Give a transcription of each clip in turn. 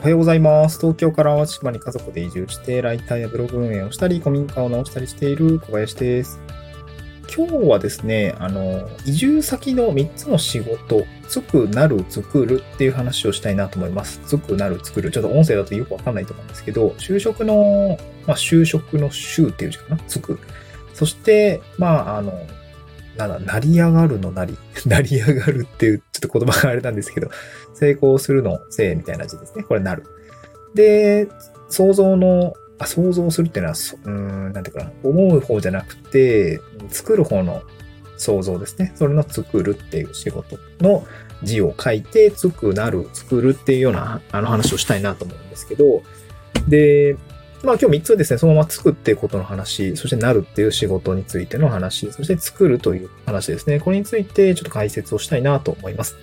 おはようございます。東京から淡路島に家族で移住して、ライターやブログ運営をしたり、古民家を直したりしている小林です。今日はですね、あの、移住先の3つの仕事、つく、なる、作るっていう話をしたいなと思います。つく、なる、作る。ちょっと音声だとよくわかんないと思うんですけど、就職の、まあ、就職の就っていう字かな？つく。そして、まあ、あの、なんだ、成り上がるのなり、成り上がるっていう、ちょっと言葉があれなんですけど、成功するのせいみたいな字ですね。これなる。で、想像の、あ、想像するっていうのは、うん、なんていうかな、思う方じゃなくて、作る方の想像ですね。それの作るっていう仕事の字を書いて、つく、なる、作るっていうような、あの話をしたいなと思うんですけど、で、まあ今日3つですね、そのまま作っていうことの話、そしてなるっていう仕事についての話、そして作るという話ですね。これについてちょっと解説をしたいなと思います。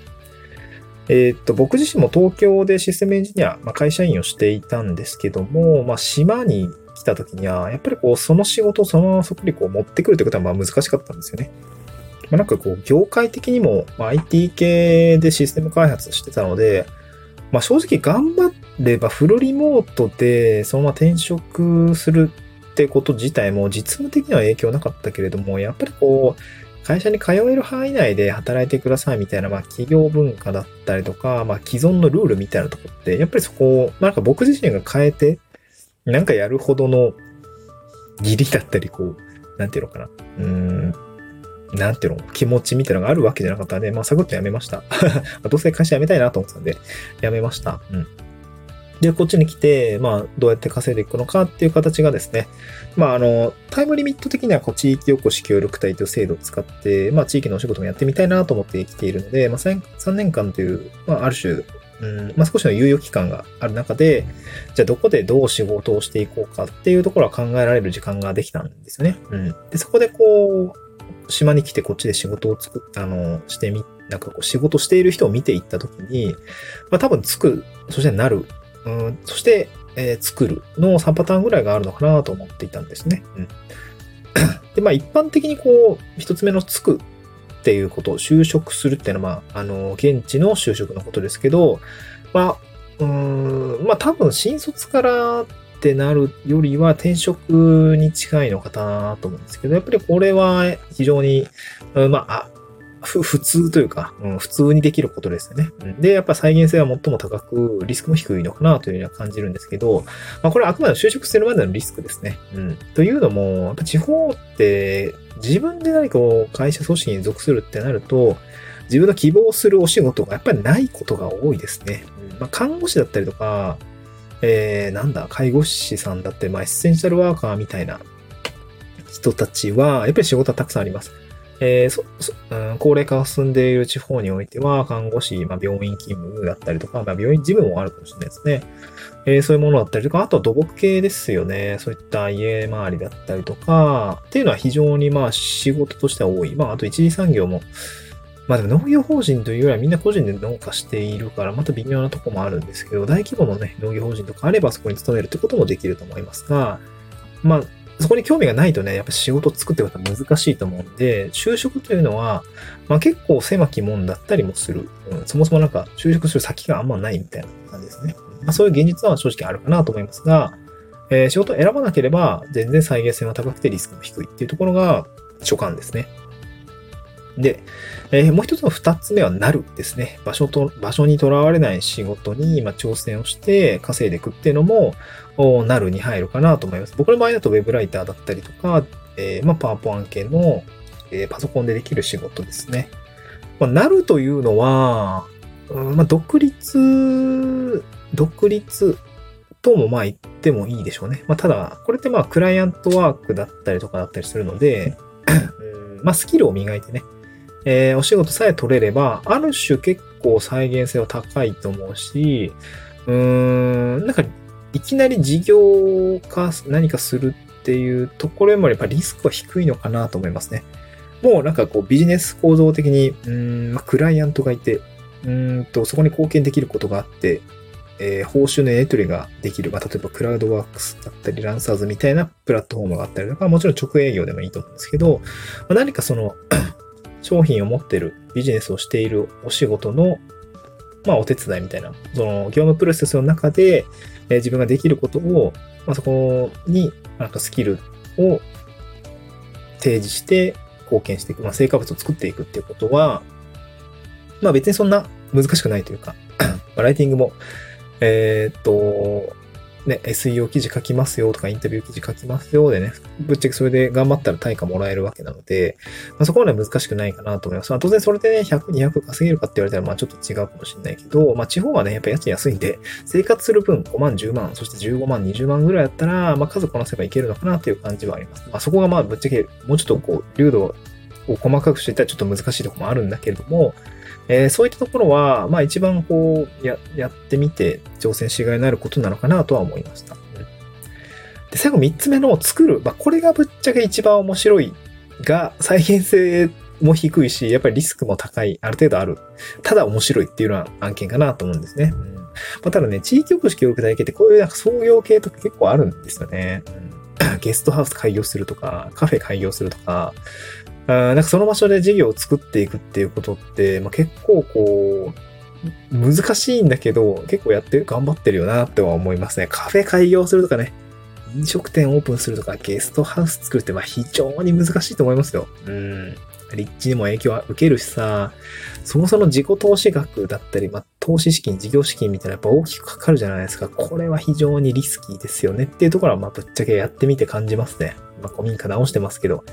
えーっと、僕自身も東京でシステムエンジニア、まあ、会社員をしていたんですけども、まあ島に来た時には、やっぱりこう、その仕事をそのままそこにこう持ってくるということはまあ難しかったんですよね。まあ、なんかこう、業界的にも、ま、IT 系でシステム開発してたので、まあ正直頑張ればフルリモートでそのまま転職するってこと自体も実務的には影響なかったけれども、やっぱりこう、会社に通える範囲内で働いてくださいみたいな、まあ企業文化だったりとか、まあ既存のルールみたいなとこって、やっぱりそこを、なんか僕自身が変えて、なんかやるほどの義理だったり、こう、なんていうのかな。うん、なんていうの、気持ちみたいなのがあるわけじゃなかったんで、まあサクッとやめました。どうせ会社辞めたいなと思ってたんで、辞めました。うん。で、こっちに来て、まあ、どうやって稼いでいくのかっていう形がですね、まあ、あの、タイムリミット的には、こう、地域おこし協力隊という制度を使って、まあ、地域のお仕事もやってみたいなと思ってきているので、まあ、3, 3年間という、まあ、ある種、うん、まあ、少しの猶予期間がある中で、じゃあ、どこでどう仕事をしていこうかっていうところは考えられる時間ができたんですよね。うん。で、そこでこう、島に来てこっちで仕事を作っあの、してみ、なんかこう、仕事している人を見ていったときに、まあ、多分つく、そしてなる、うん、そして、えー作るの3パターンぐらいがあるのかなと思っていたんですね。うん、で、まあ一般的にこう、一つ目のつくっていうこと、就職するっていうのは、まあ、あの、現地の就職のことですけど、まあ、うん、まあ多分新卒からってなるよりは転職に近いのかなと思うんですけど、やっぱりこれは非常に、まあ、ふ普通というか、うん、普通にできることですよね。で、やっぱ再現性は最も高く、リスクも低いのかなというふうには感じるんですけど、まあこれはあくまで就職するまでのリスクですね。うん。というのも、やっぱ地方って自分で何かこう会社組織に属するってなると、自分の希望するお仕事がやっぱりないことが多いですね。うんまあ、看護師だったりとか、えー、なんだ、介護士さんだって、まあ、エッセンシャルワーカーみたいな人たちは、やっぱり仕事はたくさんあります。えーそそうん、高齢化が進んでいる地方においては、看護師、まあ、病院勤務だったりとか、まあ、病院事務もあるかもしれないですね。えーそういうものだったりとか、あとは土木系ですよね。そういった家周りだったりとか、っていうのは非常にまあ仕事としては多い。まあ、あと一次産業も、まあでも農業法人というよりはみんな個人で農家しているから、また微妙なとこもあるんですけど、大規模のね、農業法人とかあればそこに勤めるってこともできると思いますが、まあ、そこに興味がないとね、やっぱ仕事を作っていくことは難しいと思うんで、就職というのは、まあ結構狭きもんだったりもする。うん、そもそもなんか就職する先があんまないみたいな感じですね。まあそういう現実は正直あるかなと思いますが、えー仕事を選ばなければ全然再現性は高くてリスクも低いっていうところが所感ですね。で、えーもう一つの二つ目はなるですね。場所と、場所にとらわれない仕事に、まあ、挑戦をして稼いでいくっていうのも、おなるに入るかなと思います。僕の場合だとウェブライターだったりとか、えーまあ、パワポ案件の、えーパソコンでできる仕事ですね。まあ、なるというのは、うんまあ、独立、独立ともまあ言ってもいいでしょうね。まあ、ただ、これってまあクライアントワークだったりとかだったりするので、うんまあ、スキルを磨いてね、えーお仕事さえ取れれば、ある種結構再現性は高いと思うし、うーん、なんか、いきなり事業化何かするっていうところよりもやっぱリスクは低いのかなと思いますね。もうなんかこうビジネス構造的に、うーん、まあ、クライアントがいて、うんと、そこに貢献できることがあって、えー報酬のやり取りができる。まあ、例えばクラウドワークスだったり、ランサーズみたいなプラットフォームがあったりとか、もちろん直営業でもいいと思うんですけど、まあ、何かその、商品を持ってる、ビジネスをしているお仕事の、まあ、お手伝いみたいな、その、業務プロセスの中で、え、自分ができることを、まあ、そこに、なんかスキルを提示して貢献していく、まあ、成果物を作っていくっていうことは、まあ別にそんな難しくないというか ライティングも、えー、っと、ね、SEO 記事書きますよとかインタビュー記事書きますよでね、ぶっちゃけそれで頑張ったら対価もらえるわけなので、まあ、そこまで難しくないかなと思います。まあ、当然それでね、100、200稼げるかって言われたら、まあちょっと違うかもしれないけど、まあ地方はね、やっぱ家賃安いんで、生活する分5万、10万、そして15万、20万ぐらいだったら、まあ数こなせばいけるのかなっていう感じはあります。まあそこがまあぶっちゃけ、もうちょっとこう、流度を細かくしていったらちょっと難しいとこもあるんだけれども、えー、そういったところは、まあ一番こう、や、やってみて挑戦しがいのあることなのかなとは思いました。で、最後三つ目の作る。まあこれがぶっちゃけ一番面白いが、再現性も低いし、やっぱりリスクも高い、ある程度ある。ただ面白いっていうのは案件かなと思うんですね。まあ、ただね、地域おこし協力隊系ってこういうなんか創業系とか結構あるんですよね。うん、ゲストハウス開業するとか、カフェ開業するとか、あなんかその場所で事業を作っていくっていうことって、まあ、結構こう、難しいんだけど、結構やって頑張ってるよなっては思いますね。カフェ開業するとかね、飲食店オープンするとか、ゲストハウス作るってまあ非常に難しいと思いますよ。うん。立地にも影響は受けるしさ、そもそも自己投資額だったり、まあ、投資資金、事業資金みたいなやっぱ大きくかかるじゃないですか。これは非常にリスキーですよねっていうところは、まあ、ぶっちゃけやってみて感じますね。まあ、古民家直してますけど、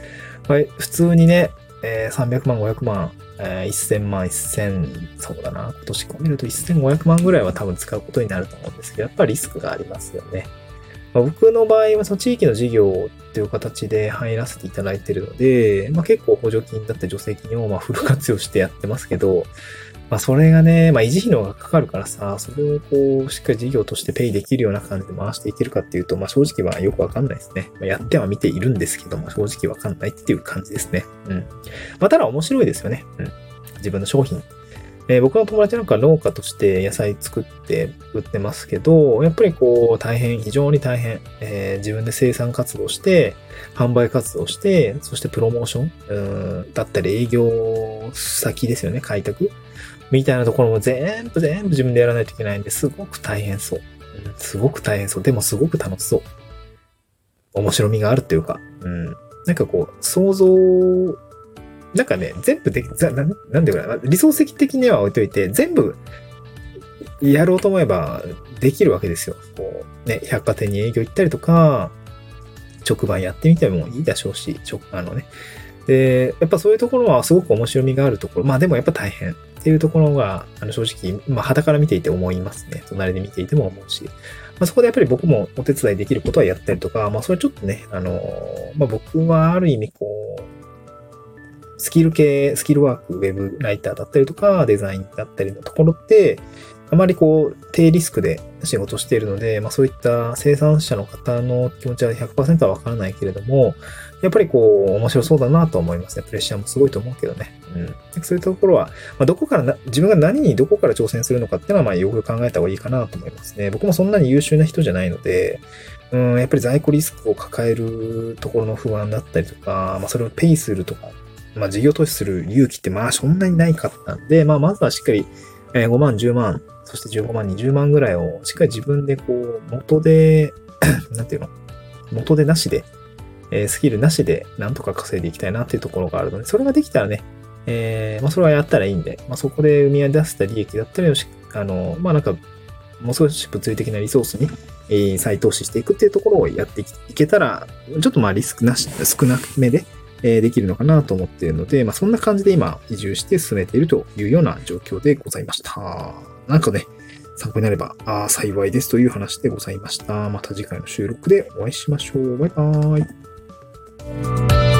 はい、普通にね、えー、300万、500万、えー、1000万、1000、そうだな、今年込めると1500万ぐらいは多分使うことになると思うんですけど、やっぱりリスクがありますよね。まあ、僕の場合はその地域の事業っていう形で入らせていただいてるので、まあ、結構補助金だって助成金をまフル活用してやってますけど、まあそれがね、まあ維持費の方がかかるからさ、それをこう、しっかり事業としてペイできるような感じで回していけるかっていうと、まあ正直はよくわかんないですね。まあ、やっては見ているんですけども、正直わかんないっていう感じですね。うん。まあただ面白いですよね。うん。自分の商品えー、僕の友達なんか農家として野菜作って売ってますけど、やっぱりこう大変、非常に大変、えー、自分で生産活動して、販売活動して、そしてプロモーションうんだったり営業先ですよね、開拓みたいなところも全部全部自分でやらないといけないんですごく大変そう。すごく大変そう。でもすごく楽しそう。面白みがあるっていうか、うん。なんかこう、想像なんかね、全部でき、ななんでかな、理想的には置いといて、全部やろうと思えばできるわけですよ。こう、ね、百貨店に営業行ったりとか、直売やってみてもいいでしょうし、直あのね。で、やっぱそういうところはすごく面白みがあるところ。まあでもやっぱ大変っていうところが、あの正直、まあ肌から見ていて思いますね。隣で見ていても思うし。まあそこでやっぱり僕もお手伝いできることはやったりとか、まあそれちょっとね、あの、まあ僕はある意味こう、スキル系、スキルワーク、ウェブライターだったりとか、デザインだったりのところって、あまりこう、低リスクで仕事しているので、まあそういった生産者の方の気持ちは100%はわからないけれども、やっぱりこう、面白そうだなと思いますね。プレッシャーもすごいと思うけどね。うん。そういうところは、まあ、どこからな、自分が何にどこから挑戦するのかっていうのは、まあよく考えた方がいいかなと思いますね。僕もそんなに優秀な人じゃないので、うん、やっぱり在庫リスクを抱えるところの不安だったりとか、まあそれをペイするとかまあ、事業投資する勇気ってまあそんなにないかったんで、まあ、まずはしっかり5万、10万、そして15万、20万ぐらいをしっかり自分でこう、元で、なんていうの？元でなしで、え、スキルなしでなんとか稼いでいきたいなっていうところがあるので、それができたらね、えー、まあ、それはやったらいいんで、まあ、そこで生み出した利益だったりを、あの、まあ、なんか、もう少し物理的なリソースに、えー、再投資していくっていうところをやっていけたら、ちょっとまあリスクなし、少なめで、えできるのかなと思っているので、まあ、そんな感じで今移住して進めているというような状況でございました。なんかね、参考になればあ幸いですという話でございました。また次回の収録でお会いしましょう。バイバーイ。